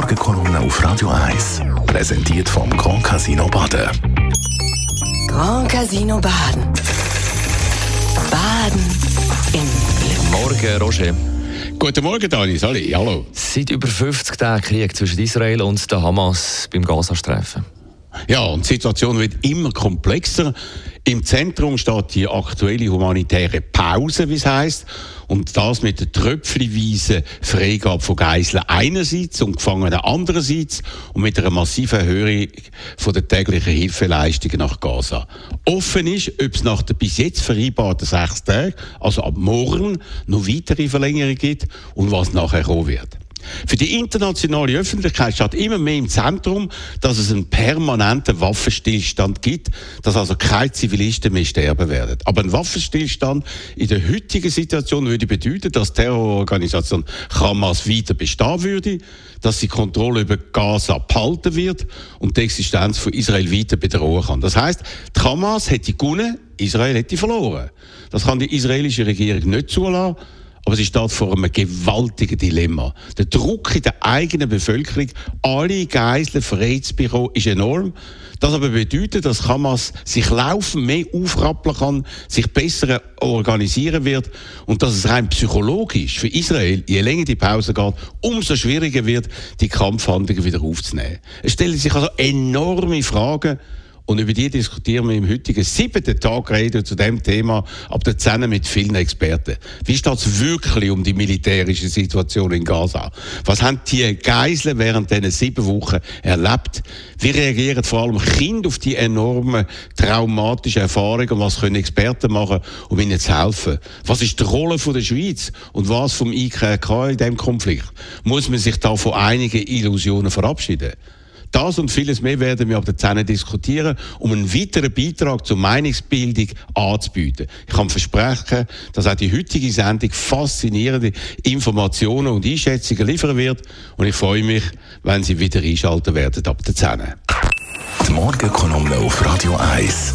Morgenkolumne auf Radio 1. Präsentiert vom Grand Casino Baden. Grand Casino Baden. Baden im Glück. Morgen, Roger. Guten Morgen, Dani. Sali, hallo. Seit über 50 Tagen Krieg zwischen Israel und der Hamas beim Gazastreifen. Ja, und die Situation wird immer komplexer. Im Zentrum steht die aktuelle humanitäre Pause, wie es heisst. Und das mit der tröpfchenweisen Freigabe von Geiseln einerseits und Gefangenen andererseits und mit einer massiven Erhöhung von der täglichen Hilfeleistungen nach Gaza. Offen ist, ob es nach der bis jetzt vereinbarten sechs Tagen, also ab morgen, noch weitere Verlängerungen gibt und was nachher kommen wird. Für die internationale Öffentlichkeit steht immer mehr im Zentrum, dass es einen permanenten Waffenstillstand gibt, dass also keine Zivilisten mehr sterben werden. Aber ein Waffenstillstand in der heutigen Situation würde bedeuten, dass die Terrororganisation Hamas weiter bestehen würde, dass sie Kontrolle über Gaza behalten wird und die Existenz von Israel weiter bedrohen kann. Das heißt, die Hamas hätte gewonnen, Israel hätte verloren. Das kann die israelische Regierung nicht zulassen. Aber sie steht vor einem gewaltigen Dilemma. Der Druck in der eigenen Bevölkerung, alle Geiseln frei ist enorm. Das aber bedeutet, dass Hamas sich laufend mehr aufrappeln kann, sich besser organisieren wird und dass es rein psychologisch für Israel, je länger die Pause geht, umso schwieriger wird, die Kampfhandlungen wieder aufzunehmen. Es stellen sich also enorme Fragen, und über die diskutieren wir im heutigen siebten Tag reden zu dem Thema ab der Zähne mit vielen Experten. Wie steht es wirklich um die militärische Situation in Gaza? Was haben die Geiseln während diesen sieben Wochen erlebt? Wie reagieren vor allem Kinder auf die enormen traumatischen Erfahrungen? Und was können Experten machen, um ihnen zu helfen? Was ist die Rolle der Schweiz und was vom IKK in diesem Konflikt? Muss man sich da von einigen Illusionen verabschieden? Das und vieles mehr werden wir ab der 10 diskutieren, um einen weiteren Beitrag zur Meinungsbildung anzubieten. Ich kann versprechen, dass auch die heutige Sendung faszinierende Informationen und Einschätzungen liefern wird. Und ich freue mich, wenn Sie wieder einschalten werden ab der 10. Die Morgenkolumne auf Radio 1.